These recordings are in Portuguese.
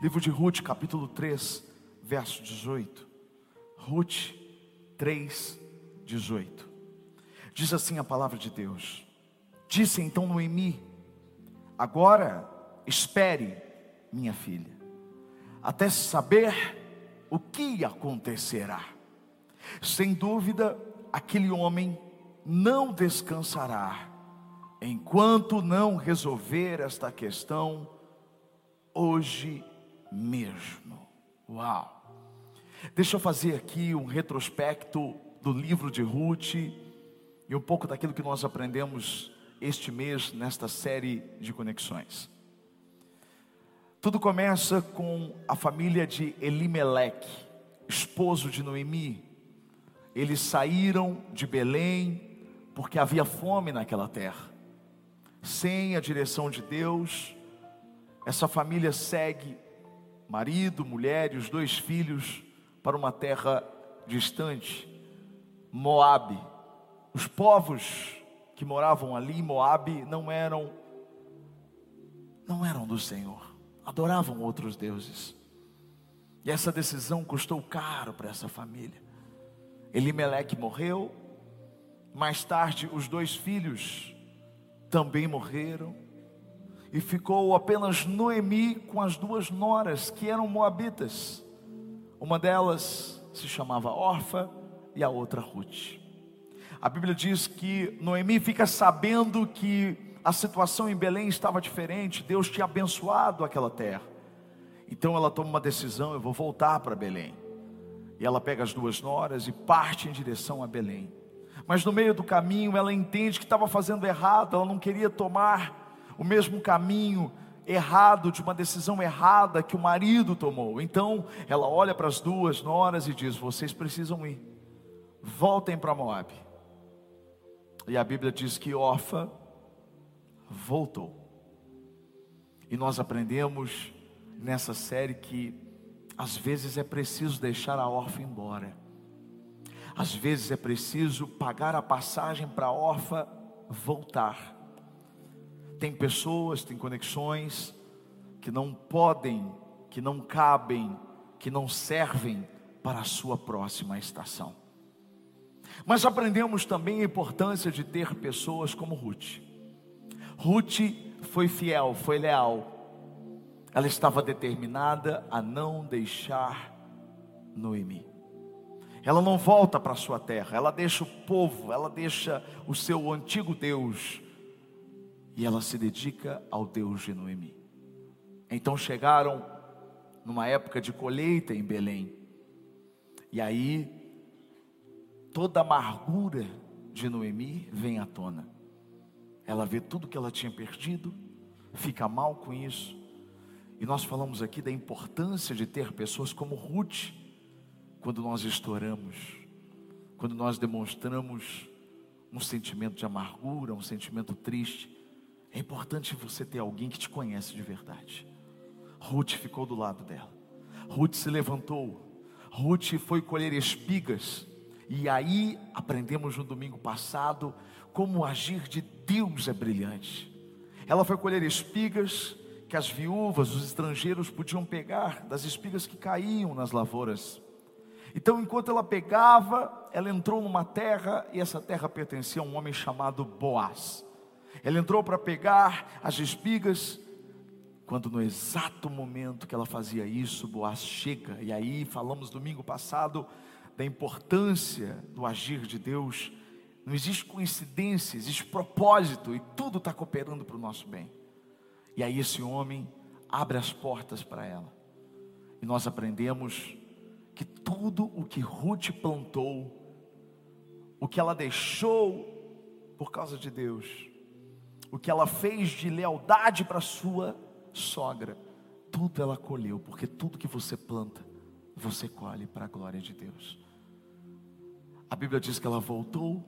Livro de Ruth, capítulo 3, verso 18. Ruth 3, 18. Diz assim a palavra de Deus: Disse então Noemi: Agora espere, minha filha, até saber o que acontecerá. Sem dúvida, aquele homem não descansará enquanto não resolver esta questão hoje mesmo. Uau! Deixa eu fazer aqui um retrospecto do livro de Ruth e um pouco daquilo que nós aprendemos este mês nesta série de conexões. Tudo começa com a família de Elimeleque, esposo de Noemi. Eles saíram de Belém porque havia fome naquela terra. Sem a direção de Deus, essa família segue marido, mulher e os dois filhos para uma terra distante, Moabe. Os povos que moravam ali, Moabe, não eram não eram do Senhor, adoravam outros deuses. E essa decisão custou caro para essa família. Elimeleque morreu, mais tarde os dois filhos também morreram e ficou apenas Noemi com as duas noras que eram moabitas. Uma delas se chamava Orfa e a outra Ruth. A Bíblia diz que Noemi fica sabendo que a situação em Belém estava diferente, Deus tinha abençoado aquela terra. Então ela toma uma decisão: eu vou voltar para Belém. E ela pega as duas noras e parte em direção a Belém. Mas no meio do caminho ela entende que estava fazendo errado, ela não queria tomar o mesmo caminho errado, de uma decisão errada que o marido tomou. Então ela olha para as duas noras e diz: Vocês precisam ir, voltem para Moab. E a Bíblia diz que Orfa voltou. E nós aprendemos nessa série que às vezes é preciso deixar a órfã embora. Às vezes é preciso pagar a passagem para a órfã voltar. Tem pessoas, tem conexões que não podem, que não cabem, que não servem para a sua próxima estação. Mas aprendemos também a importância de ter pessoas como Ruth. Ruth foi fiel, foi leal. Ela estava determinada a não deixar Noemi. Ela não volta para sua terra, ela deixa o povo, ela deixa o seu antigo Deus e ela se dedica ao Deus de Noemi. Então chegaram numa época de colheita em Belém. E aí toda a amargura de Noemi vem à tona. Ela vê tudo que ela tinha perdido, fica mal com isso. E nós falamos aqui da importância de ter pessoas como Ruth, quando nós estouramos, quando nós demonstramos um sentimento de amargura, um sentimento triste. É importante você ter alguém que te conhece de verdade. Ruth ficou do lado dela. Ruth se levantou. Ruth foi colher espigas. E aí aprendemos no domingo passado como o agir de Deus é brilhante. Ela foi colher espigas que as viúvas, os estrangeiros podiam pegar das espigas que caíam nas lavouras. Então, enquanto ela pegava, ela entrou numa terra e essa terra pertencia a um homem chamado Boaz. Ela entrou para pegar as espigas, quando no exato momento que ela fazia isso, Boaz chega, e aí falamos domingo passado da importância do agir de Deus. Não existe coincidência, existe propósito, e tudo está cooperando para o nosso bem. E aí esse homem abre as portas para ela, e nós aprendemos que tudo o que Ruth plantou, o que ela deixou por causa de Deus, o que ela fez de lealdade para sua sogra, tudo ela colheu, porque tudo que você planta, você colhe para a glória de Deus. A Bíblia diz que ela voltou,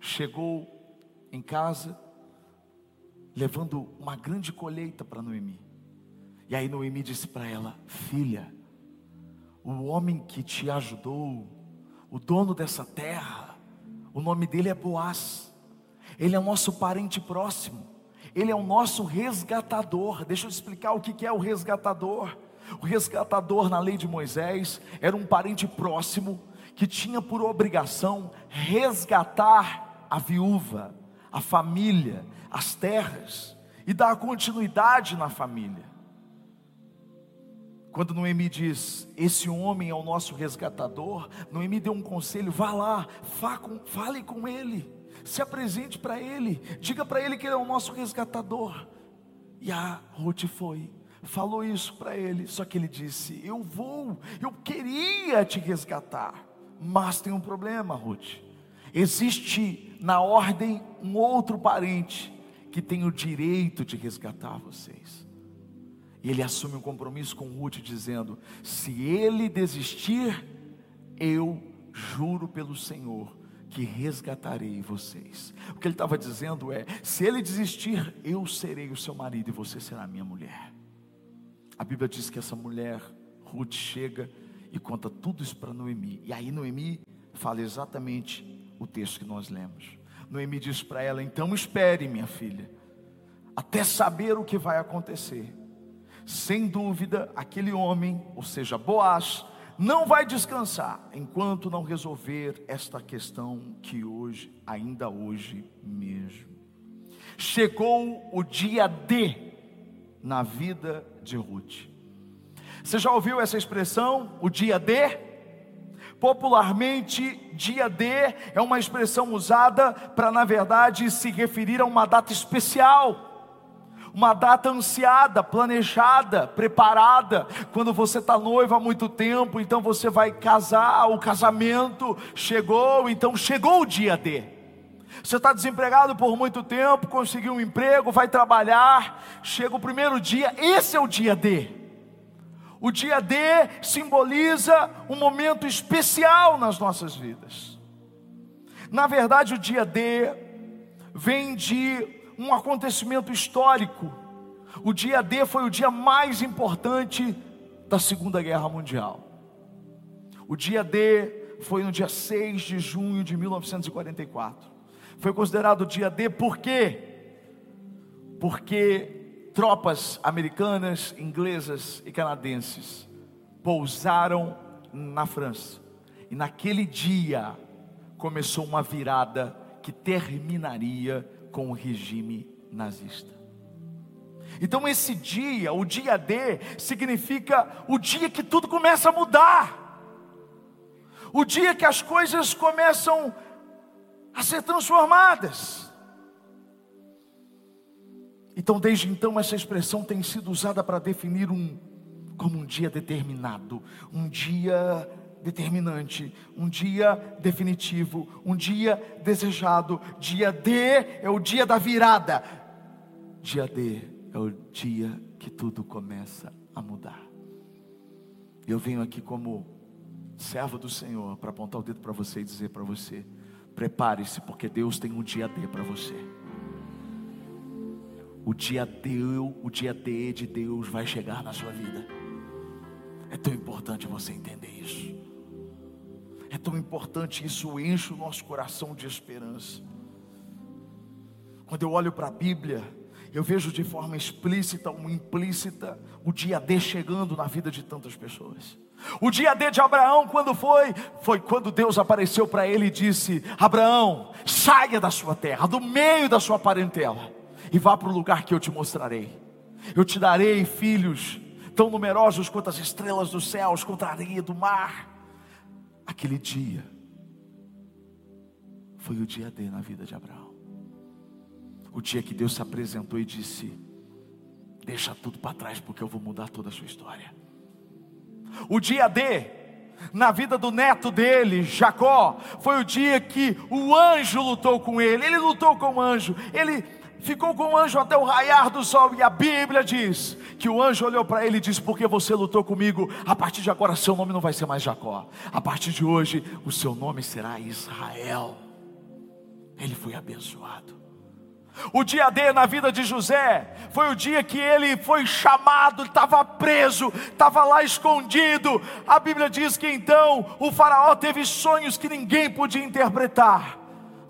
chegou em casa, levando uma grande colheita para Noemi. E aí Noemi disse para ela: Filha, o homem que te ajudou, o dono dessa terra, o nome dele é Boaz. Ele é o nosso parente próximo, Ele é o nosso resgatador. Deixa eu explicar o que é o resgatador. O resgatador na lei de Moisés era um parente próximo que tinha por obrigação resgatar a viúva, a família, as terras e dar continuidade na família. Quando Noemi diz, esse homem é o nosso resgatador, Noemi deu um conselho, vá lá, fale com ele, se apresente para ele, diga para ele que ele é o nosso resgatador. E a Ruth foi, falou isso para ele, só que ele disse: Eu vou, eu queria te resgatar, mas tem um problema, Ruth. Existe na ordem um outro parente que tem o direito de resgatar vocês. E ele assume um compromisso com Ruth, dizendo: Se ele desistir, eu juro pelo Senhor que resgatarei vocês. O que ele estava dizendo é: se ele desistir, eu serei o seu marido e você será minha mulher. A Bíblia diz que essa mulher, Ruth, chega e conta tudo isso para Noemi. E aí Noemi fala exatamente o texto que nós lemos. Noemi diz para ela: então espere, minha filha, até saber o que vai acontecer. Sem dúvida, aquele homem, ou seja, Boaz, não vai descansar enquanto não resolver esta questão que hoje, ainda hoje mesmo. Chegou o dia D na vida de Ruth. Você já ouviu essa expressão, o dia D? Popularmente, dia D é uma expressão usada para, na verdade, se referir a uma data especial uma data ansiada, planejada, preparada. Quando você está noivo há muito tempo, então você vai casar, o casamento chegou, então chegou o dia D. Você está desempregado por muito tempo, conseguiu um emprego, vai trabalhar, chega o primeiro dia, esse é o dia D. O dia D simboliza um momento especial nas nossas vidas. Na verdade, o dia D vem de um acontecimento histórico. O dia D foi o dia mais importante da Segunda Guerra Mundial. O dia D foi no dia 6 de junho de 1944. Foi considerado o dia D por quê? Porque tropas americanas, inglesas e canadenses pousaram na França. E naquele dia começou uma virada que terminaria com o regime nazista. Então, esse dia, o dia D, significa o dia que tudo começa a mudar, o dia que as coisas começam a ser transformadas. Então, desde então, essa expressão tem sido usada para definir um como um dia determinado, um dia determinante, um dia definitivo, um dia desejado. Dia D é o dia da virada. Dia D é o dia que tudo começa a mudar. Eu venho aqui como servo do Senhor para apontar o dedo para você e dizer para você: prepare-se, porque Deus tem um dia D para você. O dia D, o dia D de Deus vai chegar na sua vida. É tão importante você entender isso. É tão importante, isso enche o nosso coração de esperança. Quando eu olho para a Bíblia, eu vejo de forma explícita ou implícita o dia D chegando na vida de tantas pessoas. O dia D de Abraão, quando foi? Foi quando Deus apareceu para ele e disse: Abraão, saia da sua terra, do meio da sua parentela, e vá para o lugar que eu te mostrarei. Eu te darei filhos tão numerosos quanto as estrelas dos céus, quanto a areia do mar. Aquele dia foi o dia D na vida de Abraão. O dia que Deus se apresentou e disse: Deixa tudo para trás, porque eu vou mudar toda a sua história. O dia D na vida do neto dele, Jacó, foi o dia que o anjo lutou com ele. Ele lutou com o anjo, ele ficou com o anjo até o raiar do sol, e a Bíblia diz que o anjo olhou para ele e disse: Porque você lutou comigo, a partir de agora seu nome não vai ser mais Jacó, a partir de hoje o seu nome será Israel. Ele foi abençoado. O dia D na vida de José foi o dia que ele foi chamado, estava preso, estava lá escondido. A Bíblia diz que então o Faraó teve sonhos que ninguém podia interpretar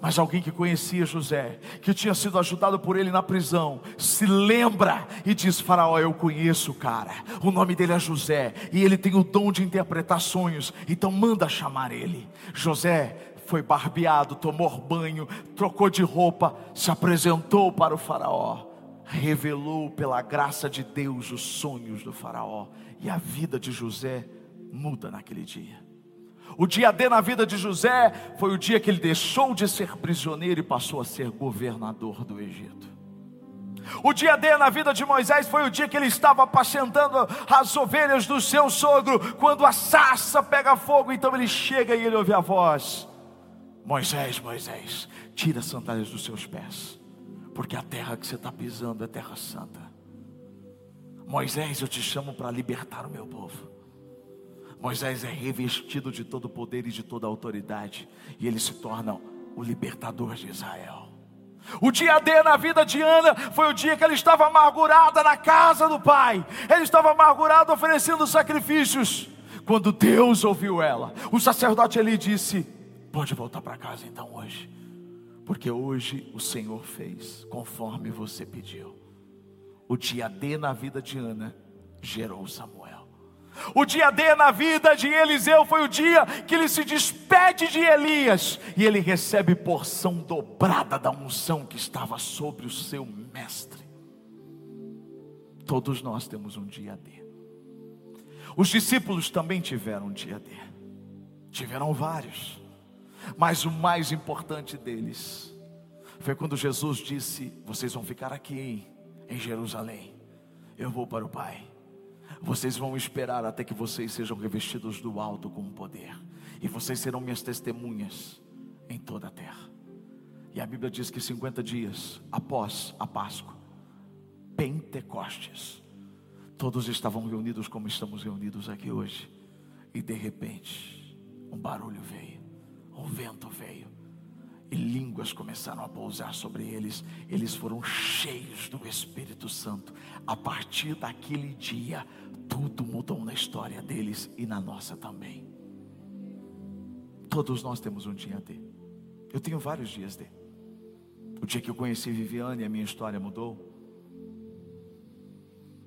Mas alguém que conhecia José, que tinha sido ajudado por ele na prisão, se lembra e diz: Faraó, eu conheço o cara, o nome dele é José, e ele tem o dom de interpretar sonhos, então manda chamar ele. José foi barbeado, tomou banho, trocou de roupa, se apresentou para o Faraó, revelou pela graça de Deus os sonhos do Faraó, e a vida de José muda naquele dia. O dia D na vida de José foi o dia que ele deixou de ser prisioneiro e passou a ser governador do Egito. O dia D na vida de Moisés foi o dia que ele estava apacentando as ovelhas do seu sogro, quando a sarça pega fogo, então ele chega e ele ouve a voz: Moisés, Moisés, tira as sandálias dos seus pés, porque a terra que você está pisando é terra santa. Moisés, eu te chamo para libertar o meu povo. Moisés é revestido de todo o poder e de toda autoridade, e ele se torna o libertador de Israel. O dia D na vida de Ana foi o dia que ela estava amargurada na casa do pai. Ela estava amargurada oferecendo sacrifícios. Quando Deus ouviu ela, o sacerdote ali disse: Pode voltar para casa então hoje, porque hoje o Senhor fez conforme você pediu. O dia D na vida de Ana gerou Samuel. O dia D na vida de Eliseu foi o dia que ele se despede de Elias e ele recebe porção dobrada da unção que estava sobre o seu mestre. Todos nós temos um dia D. Os discípulos também tiveram um dia D. Tiveram vários. Mas o mais importante deles foi quando Jesus disse: Vocês vão ficar aqui em Jerusalém. Eu vou para o Pai. Vocês vão esperar até que vocês sejam revestidos do alto com poder, e vocês serão minhas testemunhas em toda a terra. E a Bíblia diz que 50 dias após a Páscoa, Pentecostes, todos estavam reunidos como estamos reunidos aqui hoje, e de repente, um barulho veio, um vento veio, e línguas começaram a pousar sobre eles, eles foram cheios do Espírito Santo. A partir daquele dia, tudo mudou na história deles e na nossa também. Todos nós temos um dia D. Eu tenho vários dias D. O dia que eu conheci Viviane, a minha história mudou.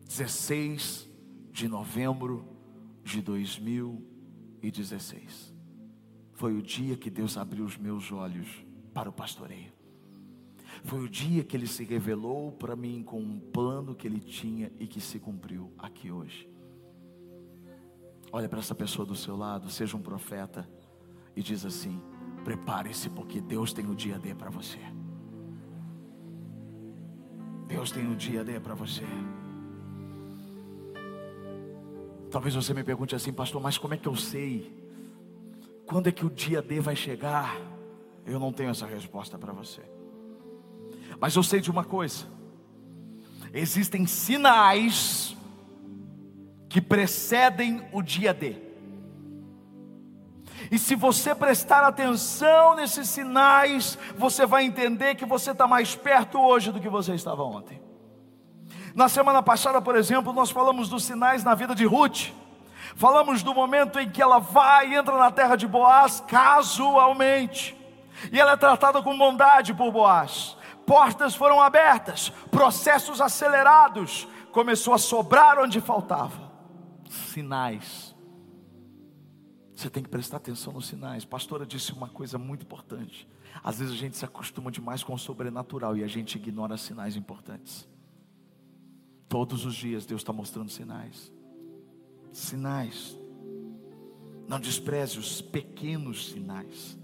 16 de novembro de 2016. Foi o dia que Deus abriu os meus olhos para o pastoreio. Foi o dia que ele se revelou para mim com um plano que ele tinha e que se cumpriu aqui hoje. Olha para essa pessoa do seu lado, seja um profeta e diz assim: prepare-se, porque Deus tem o dia D para você. Deus tem o dia D para você. Talvez você me pergunte assim, pastor, mas como é que eu sei? Quando é que o dia D vai chegar? Eu não tenho essa resposta para você. Mas eu sei de uma coisa: existem sinais que precedem o dia D. E se você prestar atenção nesses sinais, você vai entender que você está mais perto hoje do que você estava ontem. Na semana passada, por exemplo, nós falamos dos sinais na vida de Ruth. Falamos do momento em que ela vai e entra na terra de Boaz casualmente e ela é tratada com bondade por Boaz. Portas foram abertas, processos acelerados, começou a sobrar onde faltava. Sinais. Você tem que prestar atenção nos sinais. Pastora disse uma coisa muito importante. Às vezes a gente se acostuma demais com o sobrenatural e a gente ignora sinais importantes. Todos os dias Deus está mostrando sinais. Sinais. Não despreze os pequenos sinais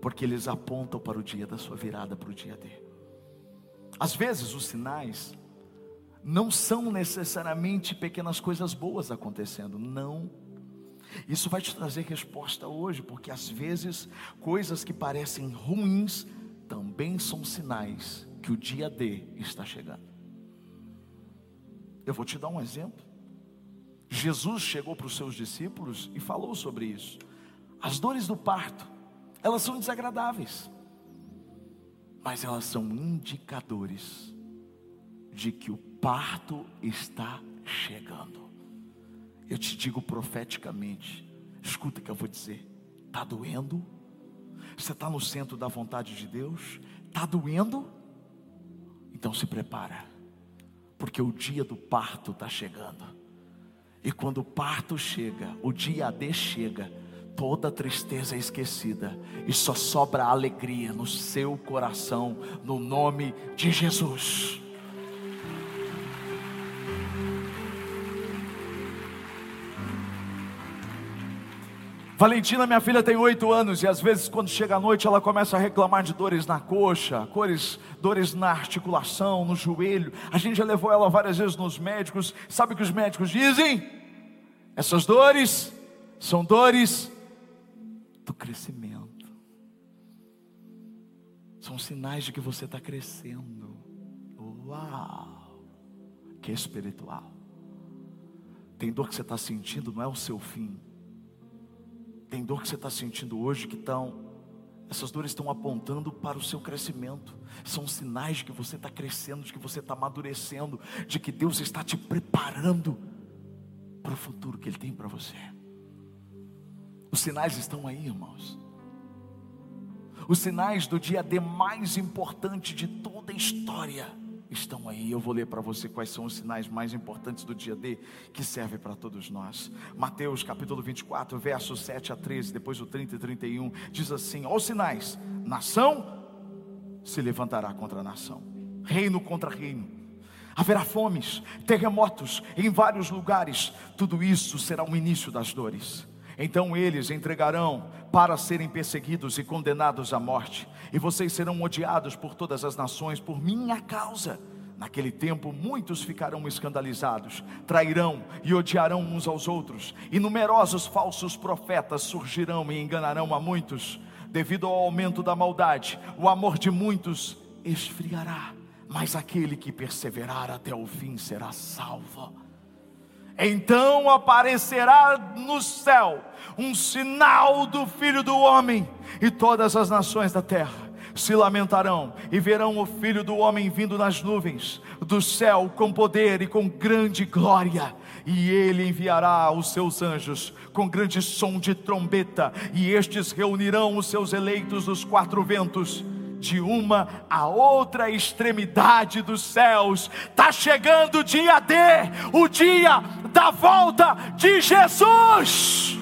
porque eles apontam para o dia da sua virada, para o dia D. Às vezes os sinais não são necessariamente pequenas coisas boas acontecendo, não. Isso vai te trazer resposta hoje, porque às vezes coisas que parecem ruins também são sinais que o dia D está chegando. Eu vou te dar um exemplo. Jesus chegou para os seus discípulos e falou sobre isso. As dores do parto elas são desagradáveis, mas elas são indicadores de que o parto está chegando. Eu te digo profeticamente, escuta o que eu vou dizer, está doendo? Você está no centro da vontade de Deus? Está doendo? Então se prepara, porque o dia do parto está chegando. E quando o parto chega, o dia D chega, toda tristeza é esquecida e só sobra alegria no seu coração, no nome de Jesus. Valentina, minha filha, tem oito anos e às vezes, quando chega a noite, ela começa a reclamar de dores na coxa, cores, dores na articulação, no joelho. A gente já levou ela várias vezes nos médicos. Sabe o que os médicos dizem? Essas dores são dores do crescimento, são sinais de que você está crescendo. Uau! Que espiritual. Tem dor que você está sentindo, não é o seu fim tem dor que você está sentindo hoje que estão, essas dores estão apontando para o seu crescimento. São sinais de que você está crescendo, de que você está amadurecendo, de que Deus está te preparando para o futuro que Ele tem para você. Os sinais estão aí, irmãos. Os sinais do dia D mais importante de toda a história estão aí. Eu vou ler para você quais são os sinais mais importantes do dia D que servem para todos nós. Mateus capítulo 24, versos 7 a 13, depois o 30 e 31, diz assim: Os sinais: nação se levantará contra nação, reino contra reino. Haverá fomes, terremotos em vários lugares. Tudo isso será o início das dores. Então eles entregarão para serem perseguidos e condenados à morte, e vocês serão odiados por todas as nações por minha causa. Naquele tempo, muitos ficarão escandalizados, trairão e odiarão uns aos outros, e numerosos falsos profetas surgirão e enganarão a muitos. Devido ao aumento da maldade, o amor de muitos esfriará, mas aquele que perseverar até o fim será salvo. Então aparecerá no céu um sinal do Filho do Homem, e todas as nações da terra se lamentarão e verão o Filho do Homem vindo nas nuvens do céu com poder e com grande glória. E ele enviará os seus anjos com grande som de trombeta, e estes reunirão os seus eleitos dos quatro ventos de uma a outra extremidade dos céus. Está chegando o dia D, o dia da volta de Jesus.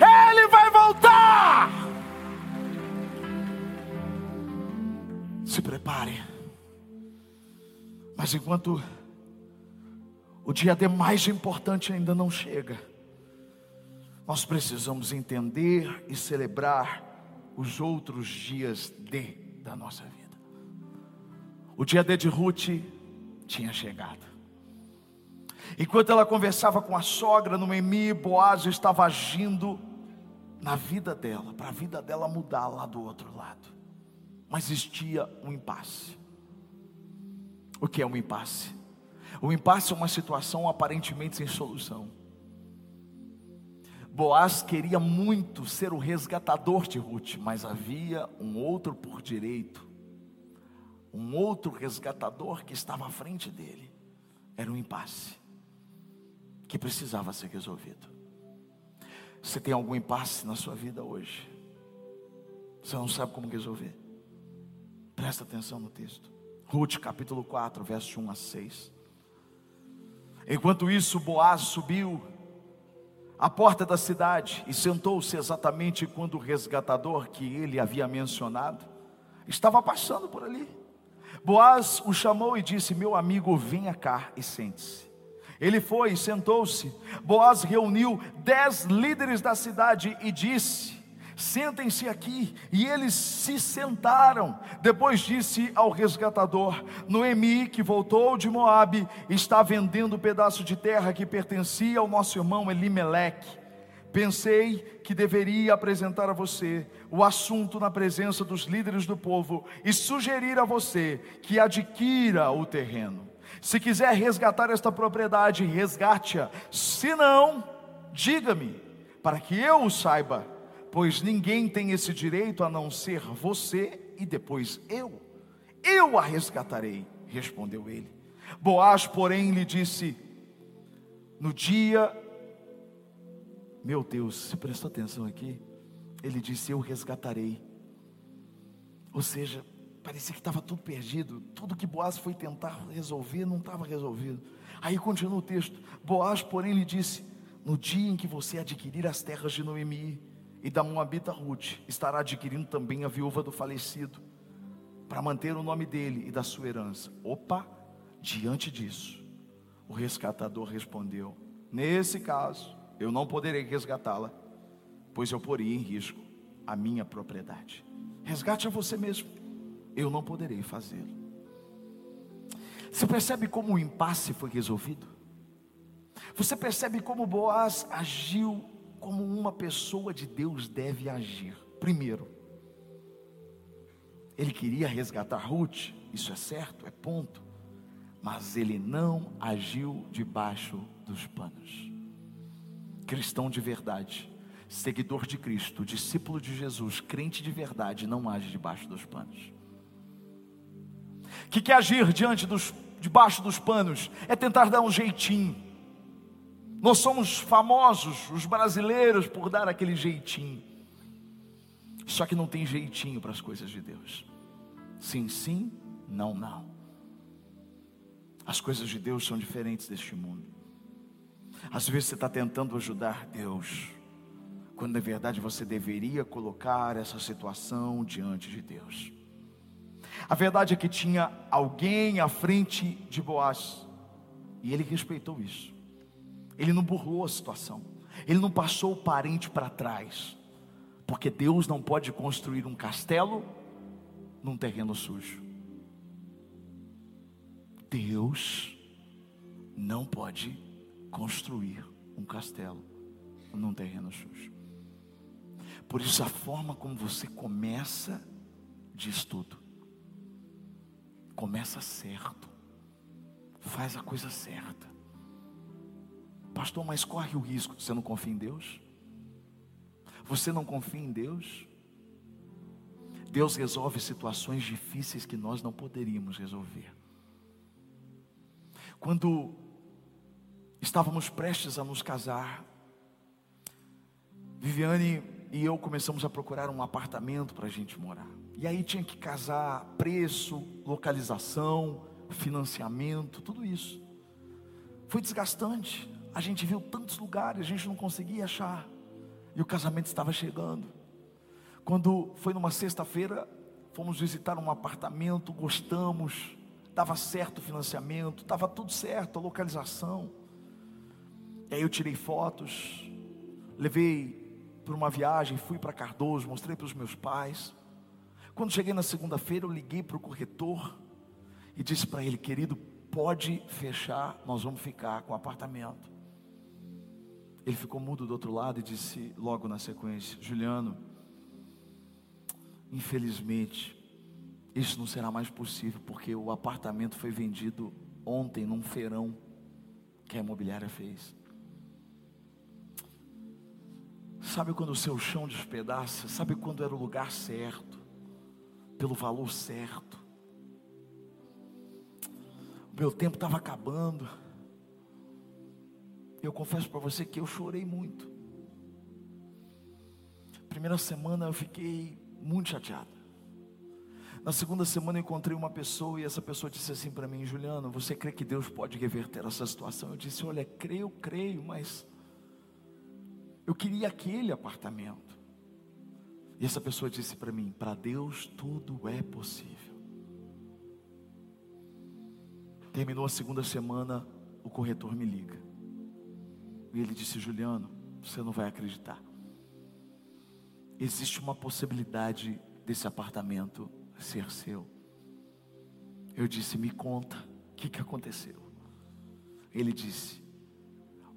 Ele vai voltar. Se prepare. Mas enquanto o dia D mais importante ainda não chega, nós precisamos entender e celebrar os outros dias D da nossa vida. O dia D de Ruth tinha chegado. Enquanto ela conversava com a sogra no Emi, Boaz estava agindo na vida dela, para a vida dela mudar lá do outro lado. Mas existia um impasse. O que é um impasse? O impasse é uma situação aparentemente sem solução. Boaz queria muito ser o resgatador de Ruth, mas havia um outro por direito, um outro resgatador que estava à frente dele. Era um impasse que precisava ser resolvido. Você tem algum impasse na sua vida hoje? Você não sabe como resolver? Presta atenção no texto. Ruth capítulo 4, verso 1 a 6. Enquanto isso, Boaz subiu à porta da cidade e sentou-se exatamente quando o resgatador que ele havia mencionado estava passando por ali. Boaz o chamou e disse: Meu amigo, venha cá e sente-se. Ele foi e sentou-se. Boaz reuniu dez líderes da cidade e disse: Sentem-se aqui. E eles se sentaram. Depois disse ao resgatador: Noemi, que voltou de Moabe, está vendendo o um pedaço de terra que pertencia ao nosso irmão Elimeleque. Pensei que deveria apresentar a você o assunto na presença dos líderes do povo e sugerir a você que adquira o terreno. Se quiser resgatar esta propriedade, resgate-a. Se não, diga-me, para que eu o saiba pois ninguém tem esse direito a não ser você e depois eu. Eu a resgatarei, respondeu ele. Boaz, porém, lhe disse: No dia Meu Deus, se prestou atenção aqui? Ele disse: Eu resgatarei. Ou seja, parecia que estava tudo perdido. Tudo que Boaz foi tentar resolver não estava resolvido. Aí continua o texto: Boaz, porém, lhe disse: No dia em que você adquirir as terras de Noemi e da Moabita Ruth, estará adquirindo também a viúva do falecido, para manter o nome dele e da sua herança. Opa, diante disso, o resgatador respondeu: Nesse caso, eu não poderei resgatá-la, pois eu poria em risco a minha propriedade. Resgate a você mesmo, eu não poderei fazê-lo. Você percebe como o impasse foi resolvido? Você percebe como Boaz agiu como uma pessoa de Deus deve agir? Primeiro, ele queria resgatar Ruth, isso é certo, é ponto, mas ele não agiu debaixo dos panos. Cristão de verdade, seguidor de Cristo, discípulo de Jesus, crente de verdade, não age debaixo dos panos que quer agir diante dos, debaixo dos panos, é tentar dar um jeitinho. Nós somos famosos, os brasileiros, por dar aquele jeitinho. Só que não tem jeitinho para as coisas de Deus. Sim, sim, não, não. As coisas de Deus são diferentes deste mundo. Às vezes você está tentando ajudar Deus, quando na verdade você deveria colocar essa situação diante de Deus. A verdade é que tinha alguém à frente de Boaz, e ele respeitou isso. Ele não burlou a situação, ele não passou o parente para trás, porque Deus não pode construir um castelo num terreno sujo. Deus não pode construir um castelo num terreno sujo. Por isso, a forma como você começa diz tudo. Começa certo. Faz a coisa certa. Pastor, mas corre o risco. Você não confia em Deus? Você não confia em Deus? Deus resolve situações difíceis que nós não poderíamos resolver. Quando estávamos prestes a nos casar, Viviane e eu começamos a procurar um apartamento para a gente morar. E aí tinha que casar preço, localização, financiamento, tudo isso. Foi desgastante. A gente viu tantos lugares, a gente não conseguia achar. E o casamento estava chegando. Quando foi numa sexta-feira, fomos visitar um apartamento, gostamos, dava certo o financiamento, estava tudo certo, a localização. E aí eu tirei fotos, levei para uma viagem, fui para Cardoso, mostrei para os meus pais. Quando cheguei na segunda-feira, eu liguei para o corretor e disse para ele, querido, pode fechar, nós vamos ficar com o apartamento. Ele ficou mudo do outro lado e disse logo na sequência: Juliano, infelizmente, isso não será mais possível, porque o apartamento foi vendido ontem num feirão que a imobiliária fez. Sabe quando o seu chão despedaça? Sabe quando era o lugar certo? pelo valor certo. O meu tempo estava acabando. Eu confesso para você que eu chorei muito. Primeira semana eu fiquei muito chateado. Na segunda semana eu encontrei uma pessoa e essa pessoa disse assim para mim, Juliano, você crê que Deus pode reverter essa situação? Eu disse, olha, creio, creio, mas eu queria aquele apartamento. E essa pessoa disse para mim: para Deus tudo é possível. Terminou a segunda semana, o corretor me liga. E ele disse: Juliano, você não vai acreditar. Existe uma possibilidade desse apartamento ser seu. Eu disse: Me conta, o que, que aconteceu? Ele disse: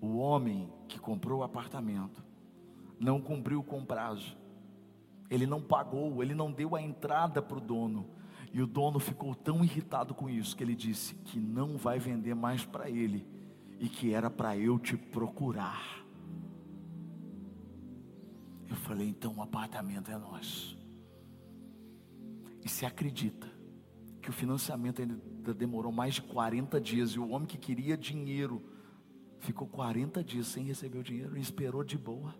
O homem que comprou o apartamento não cumpriu com o prazo ele não pagou, ele não deu a entrada para o dono. E o dono ficou tão irritado com isso que ele disse que não vai vender mais para ele e que era para eu te procurar. Eu falei, então o apartamento é nosso. E se acredita que o financiamento ainda demorou mais de 40 dias e o homem que queria dinheiro ficou 40 dias sem receber o dinheiro e esperou de boa.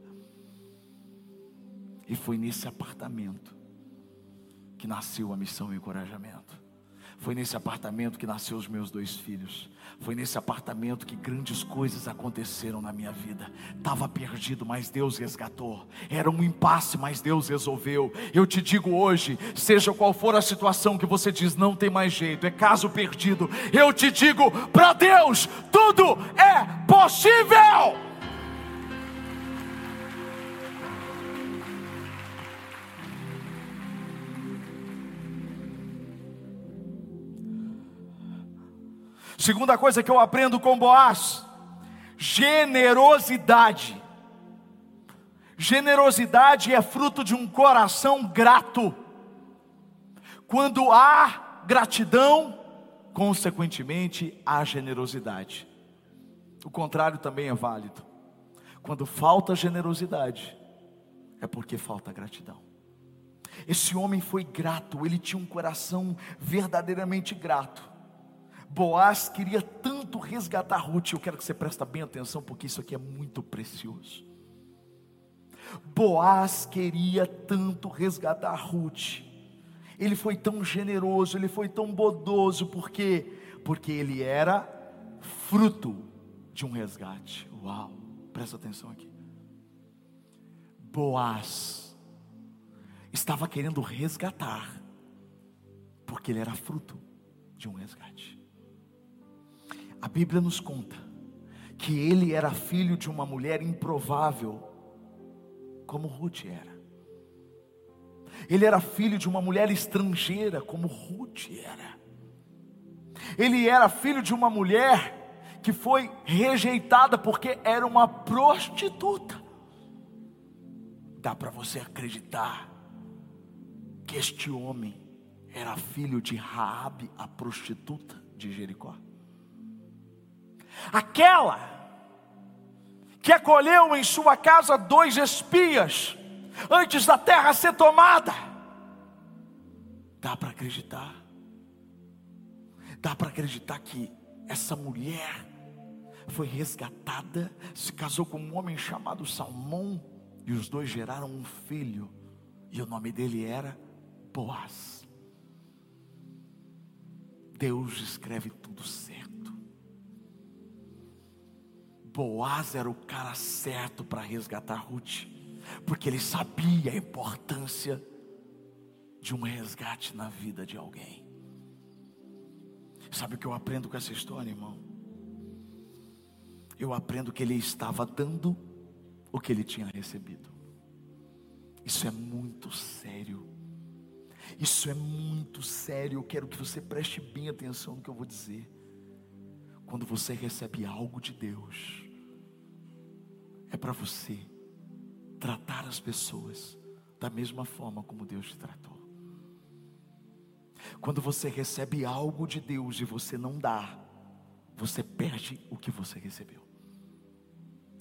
E foi nesse apartamento que nasceu a missão e o encorajamento. Foi nesse apartamento que nasceu os meus dois filhos. Foi nesse apartamento que grandes coisas aconteceram na minha vida. Estava perdido, mas Deus resgatou. Era um impasse, mas Deus resolveu. Eu te digo hoje, seja qual for a situação que você diz, não tem mais jeito, é caso perdido. Eu te digo, para Deus, tudo é possível. Segunda coisa que eu aprendo com Boaz: generosidade. Generosidade é fruto de um coração grato. Quando há gratidão, consequentemente há generosidade. O contrário também é válido. Quando falta generosidade, é porque falta gratidão. Esse homem foi grato, ele tinha um coração verdadeiramente grato. Boaz queria tanto resgatar Ruth, eu quero que você preste bem atenção, porque isso aqui é muito precioso. Boaz queria tanto resgatar Ruth, ele foi tão generoso, ele foi tão bodoso, porque porque ele era fruto de um resgate. Uau, presta atenção aqui. Boaz estava querendo resgatar, porque ele era fruto de um resgate. A Bíblia nos conta que ele era filho de uma mulher improvável, como Ruth era. Ele era filho de uma mulher estrangeira, como Ruth era. Ele era filho de uma mulher que foi rejeitada porque era uma prostituta. Dá para você acreditar que este homem era filho de Raabe, a prostituta de Jericó? Aquela que acolheu em sua casa dois espias antes da terra ser tomada. Dá para acreditar. Dá para acreditar que essa mulher foi resgatada, se casou com um homem chamado Salmão, e os dois geraram um filho, e o nome dele era Boaz. Deus escreve tudo certo. Boaz era o cara certo para resgatar Ruth, porque ele sabia a importância de um resgate na vida de alguém. Sabe o que eu aprendo com essa história, irmão? Eu aprendo que ele estava dando o que ele tinha recebido. Isso é muito sério. Isso é muito sério. Eu quero que você preste bem atenção no que eu vou dizer. Quando você recebe algo de Deus, é para você tratar as pessoas da mesma forma como Deus te tratou. Quando você recebe algo de Deus e você não dá, você perde o que você recebeu.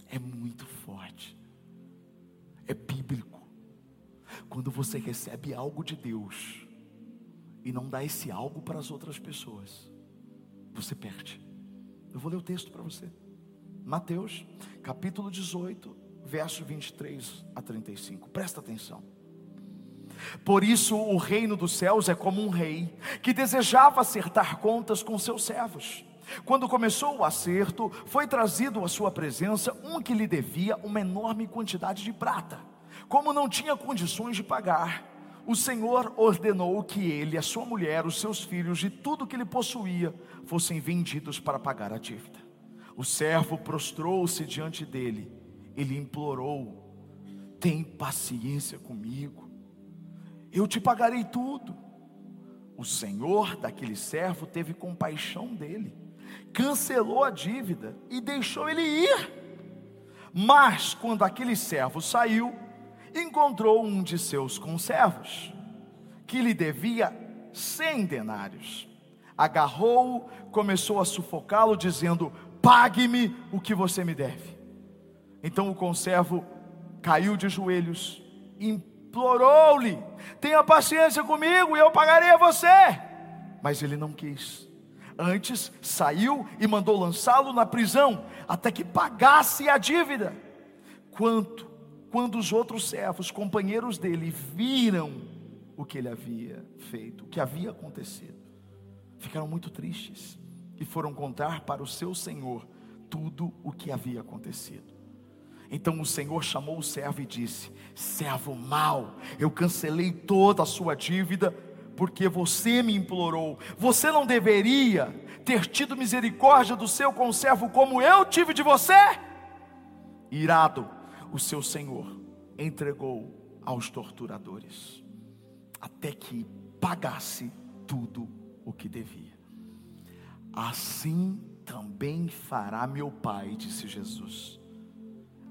É muito forte, é bíblico. Quando você recebe algo de Deus e não dá esse algo para as outras pessoas, você perde. Eu vou ler o texto para você. Mateus, capítulo 18, verso 23 a 35. Presta atenção. Por isso o reino dos céus é como um rei que desejava acertar contas com seus servos. Quando começou o acerto, foi trazido à sua presença um que lhe devia uma enorme quantidade de prata. Como não tinha condições de pagar, o Senhor ordenou que ele, a sua mulher, os seus filhos e tudo que ele possuía fossem vendidos para pagar a dívida. O servo prostrou-se diante dele, ele implorou: Tem paciência comigo, eu te pagarei tudo. O senhor daquele servo teve compaixão dele, cancelou a dívida e deixou ele ir. Mas quando aquele servo saiu, encontrou um de seus conservos, que lhe devia cem denários. Agarrou-o, começou a sufocá-lo, dizendo: pague-me o que você me deve. Então o conservo caiu de joelhos, implorou-lhe: tenha paciência comigo e eu pagarei a você. Mas ele não quis. Antes saiu e mandou lançá-lo na prisão, até que pagasse a dívida. Quanto, quando os outros servos, companheiros dele, viram o que ele havia feito, o que havia acontecido, ficaram muito tristes e foram contar para o seu senhor tudo o que havia acontecido. Então o Senhor chamou o servo e disse: Servo mau, eu cancelei toda a sua dívida porque você me implorou. Você não deveria ter tido misericórdia do seu conservo como eu tive de você? Irado, o seu senhor entregou aos torturadores, até que pagasse tudo o que devia. Assim também fará meu Pai, disse Jesus,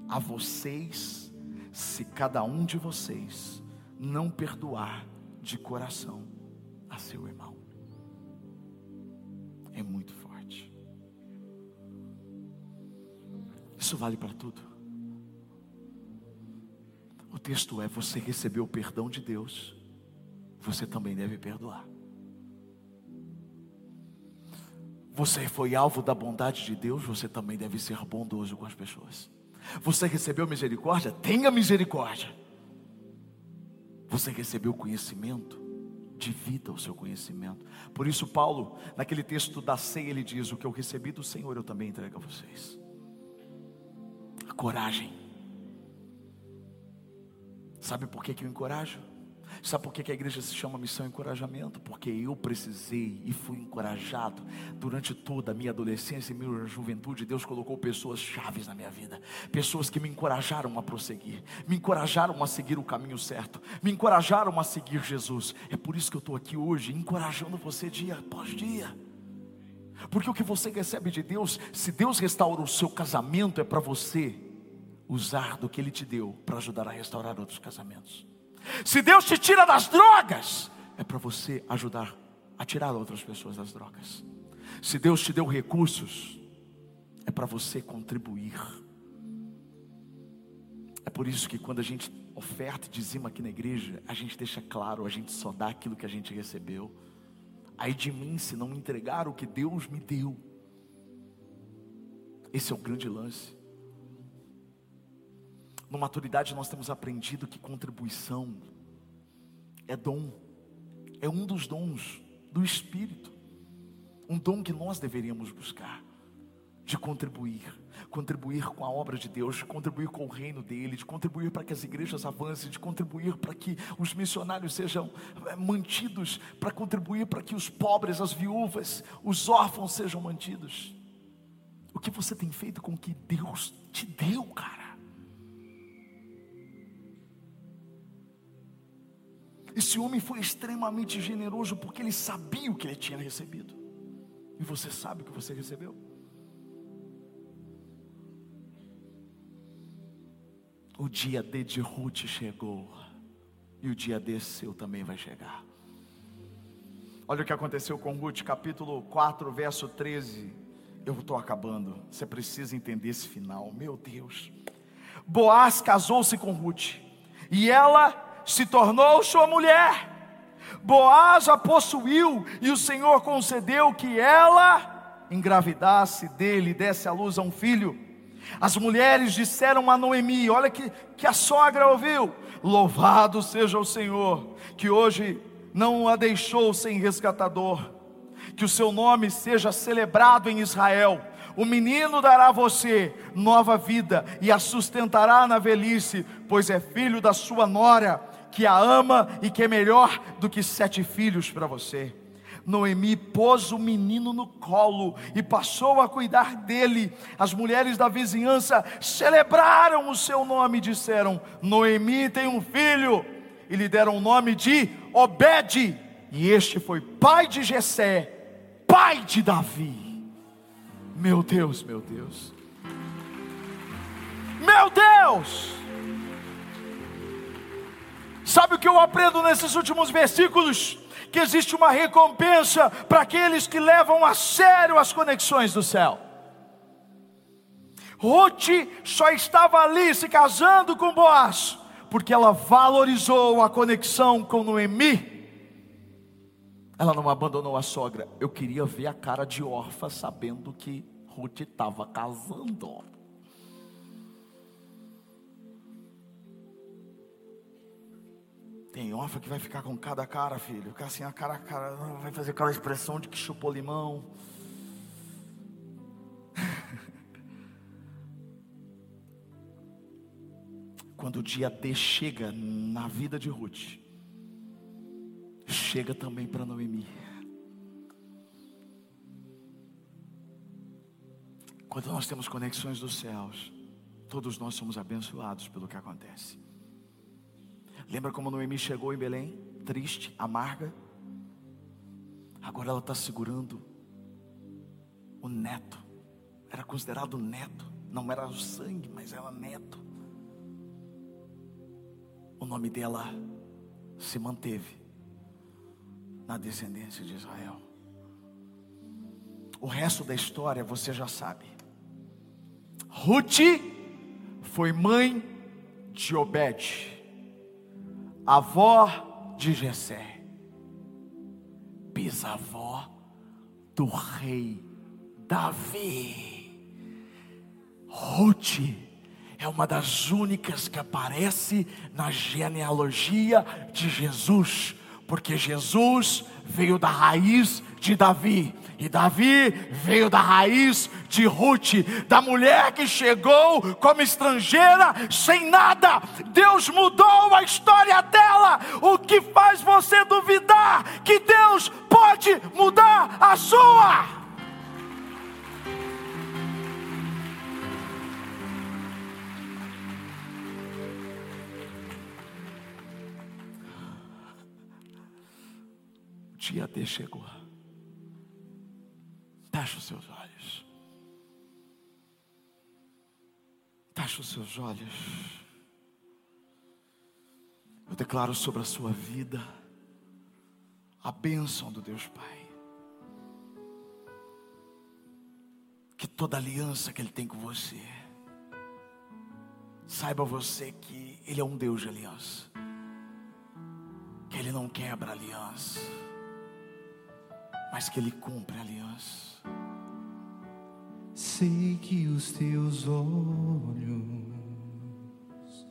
a vocês, se cada um de vocês não perdoar de coração a seu irmão. É muito forte. Isso vale para tudo. O texto é: você recebeu o perdão de Deus, você também deve perdoar. Você foi alvo da bondade de Deus, você também deve ser bondoso com as pessoas. Você recebeu misericórdia? Tenha misericórdia. Você recebeu conhecimento? Divida o seu conhecimento. Por isso, Paulo, naquele texto da ceia, ele diz: O que eu recebi do Senhor, eu também entrego a vocês. A coragem. Sabe por que, que eu encorajo? Sabe por que a igreja se chama Missão Encorajamento? Porque eu precisei e fui encorajado durante toda a minha adolescência e minha juventude. Deus colocou pessoas chaves na minha vida, pessoas que me encorajaram a prosseguir, me encorajaram a seguir o caminho certo, me encorajaram a seguir Jesus. É por isso que eu estou aqui hoje, encorajando você dia após dia. Porque o que você recebe de Deus, se Deus restaura o seu casamento, é para você usar do que Ele te deu para ajudar a restaurar outros casamentos. Se Deus te tira das drogas, é para você ajudar a tirar outras pessoas das drogas. Se Deus te deu recursos, é para você contribuir. É por isso que quando a gente oferta e dizima aqui na igreja, a gente deixa claro, a gente só dá aquilo que a gente recebeu. Aí de mim se não entregar o que Deus me deu. Esse é o grande lance. No maturidade nós temos aprendido que contribuição é dom, é um dos dons do Espírito, um dom que nós deveríamos buscar, de contribuir, contribuir com a obra de Deus, de contribuir com o reino dele, de contribuir para que as igrejas avancem, de contribuir para que os missionários sejam eh, mantidos, para contribuir para que os pobres, as viúvas, os órfãos sejam mantidos. O que você tem feito com o que Deus te deu, cara? Esse homem foi extremamente generoso porque ele sabia o que ele tinha recebido. E você sabe o que você recebeu? O dia D de Ruth chegou. E o dia D seu também vai chegar. Olha o que aconteceu com Ruth, capítulo 4, verso 13. Eu estou acabando. Você precisa entender esse final. Meu Deus. Boaz casou-se com Ruth. E ela se tornou sua mulher. Boaz a possuiu e o Senhor concedeu que ela engravidasse dele e desse à luz a um filho. As mulheres disseram a Noemi: Olha que, que a sogra ouviu. Louvado seja o Senhor, que hoje não a deixou sem resgatador. Que o seu nome seja celebrado em Israel. O menino dará a você nova vida e a sustentará na velhice, pois é filho da sua nora que a ama e que é melhor do que sete filhos para você. Noemi pôs o menino no colo e passou a cuidar dele. As mulheres da vizinhança celebraram o seu nome e disseram: Noemi tem um filho. E lhe deram o nome de Obed. E este foi pai de Jessé, pai de Davi. Meu Deus, meu Deus. Meu Deus! Sabe o que eu aprendo nesses últimos versículos? Que existe uma recompensa para aqueles que levam a sério as conexões do céu. Ruth só estava ali se casando com Boaz, porque ela valorizou a conexão com Noemi. Ela não abandonou a sogra. Eu queria ver a cara de órfã sabendo que Ruth estava casando. Tem órfã que vai ficar com cada cara, filho. Ficar assim, a cara a cara, vai fazer aquela expressão de que chupou limão. Quando o dia D chega na vida de Ruth, chega também para Noemi. Quando nós temos conexões dos céus, todos nós somos abençoados pelo que acontece. Lembra como Noemi chegou em Belém, triste, amarga? Agora ela está segurando o neto. Era considerado neto, não era o sangue, mas era neto. O nome dela se manteve na descendência de Israel. O resto da história você já sabe. Ruth foi mãe de Obed avó de Jessé, bisavó do rei Davi. Ruth é uma das únicas que aparece na genealogia de Jesus, porque Jesus veio da raiz de Davi. E Davi veio da raiz de Ruth, da mulher que chegou como estrangeira, sem nada. Deus mudou a história dela, o que faz você duvidar que Deus pode mudar a sua. Dia D chegou. Feche os seus olhos. Feche os seus olhos. Eu declaro sobre a sua vida a bênção do Deus Pai. Que toda aliança que Ele tem com você, saiba você que Ele é um Deus de aliança, que Ele não quebra aliança, mas que Ele cumpre aliança. Sei que os teus olhos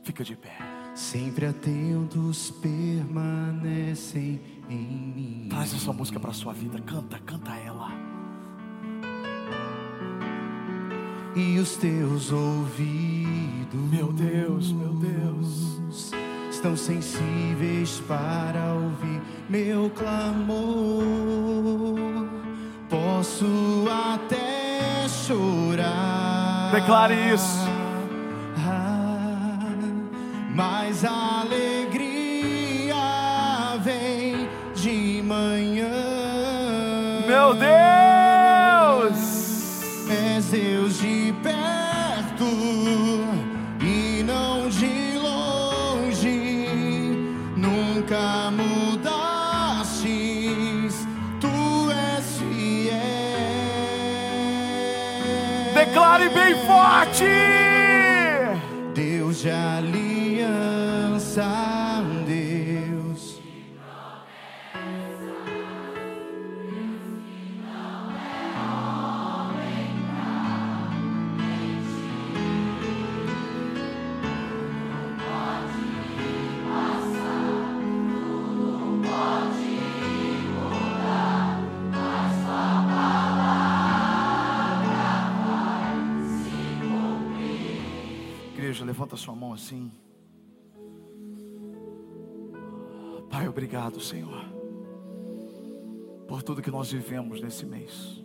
Fica de pé. sempre atentos permanecem em mim. Traz essa música para sua vida. Canta, canta ela. E os teus ouvidos, Meu Deus, meu Deus. Estão sensíveis para ouvir meu clamor. Posso até chorar. Declare isso. Declare bem forte. Deus de aliança, mão assim. Pai, obrigado, Senhor, por tudo que nós vivemos nesse mês,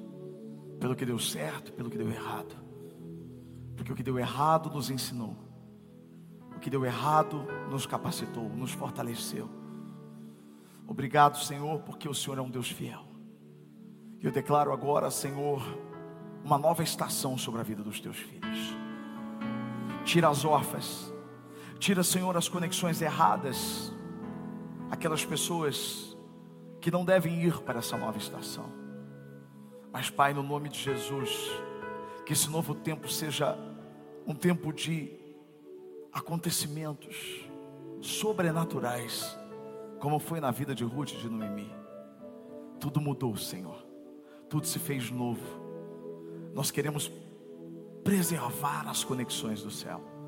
pelo que deu certo, pelo que deu errado, porque o que deu errado nos ensinou, o que deu errado nos capacitou, nos fortaleceu. Obrigado, Senhor, porque o Senhor é um Deus fiel. Eu declaro agora, Senhor, uma nova estação sobre a vida dos teus filhos. Tira as órfãs, tira, Senhor, as conexões erradas, aquelas pessoas que não devem ir para essa nova estação. Mas, Pai, no nome de Jesus, que esse novo tempo seja um tempo de acontecimentos sobrenaturais, como foi na vida de Ruth e de Noemi. Tudo mudou, Senhor. Tudo se fez novo. Nós queremos preservar as conexões do céu.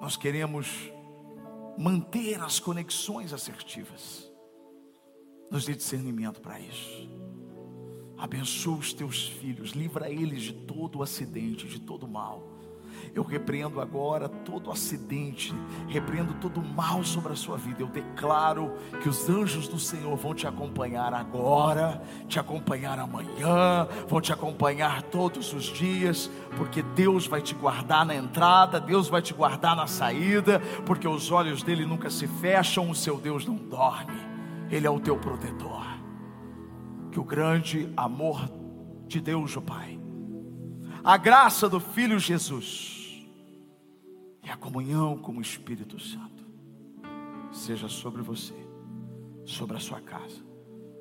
Nós queremos manter as conexões assertivas. Nos dê discernimento para isso. Abençoa os teus filhos, livra eles de todo acidente, de todo mal. Eu repreendo agora todo acidente, repreendo todo mal sobre a sua vida. Eu declaro que os anjos do Senhor vão te acompanhar agora, te acompanhar amanhã, vão te acompanhar todos os dias, porque Deus vai te guardar na entrada, Deus vai te guardar na saída, porque os olhos dele nunca se fecham, o seu Deus não dorme, Ele é o teu protetor. Que o grande amor de Deus, o Pai, a graça do Filho Jesus e a comunhão com o Espírito Santo seja sobre você, sobre a sua casa,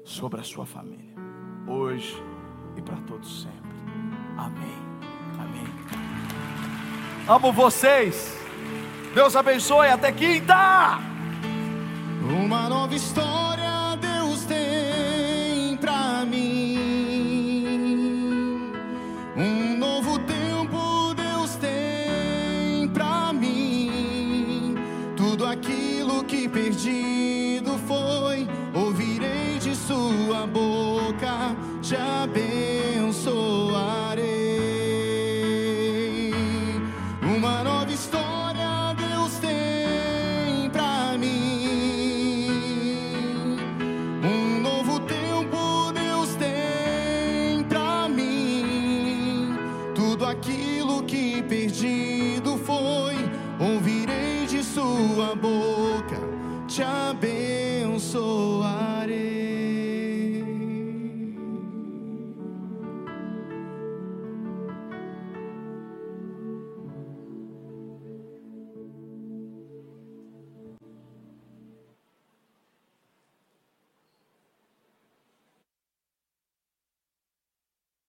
sobre a sua família, hoje e para todos sempre. Amém. Amém. Amo vocês. Deus abençoe. Até quinta. Uma nova história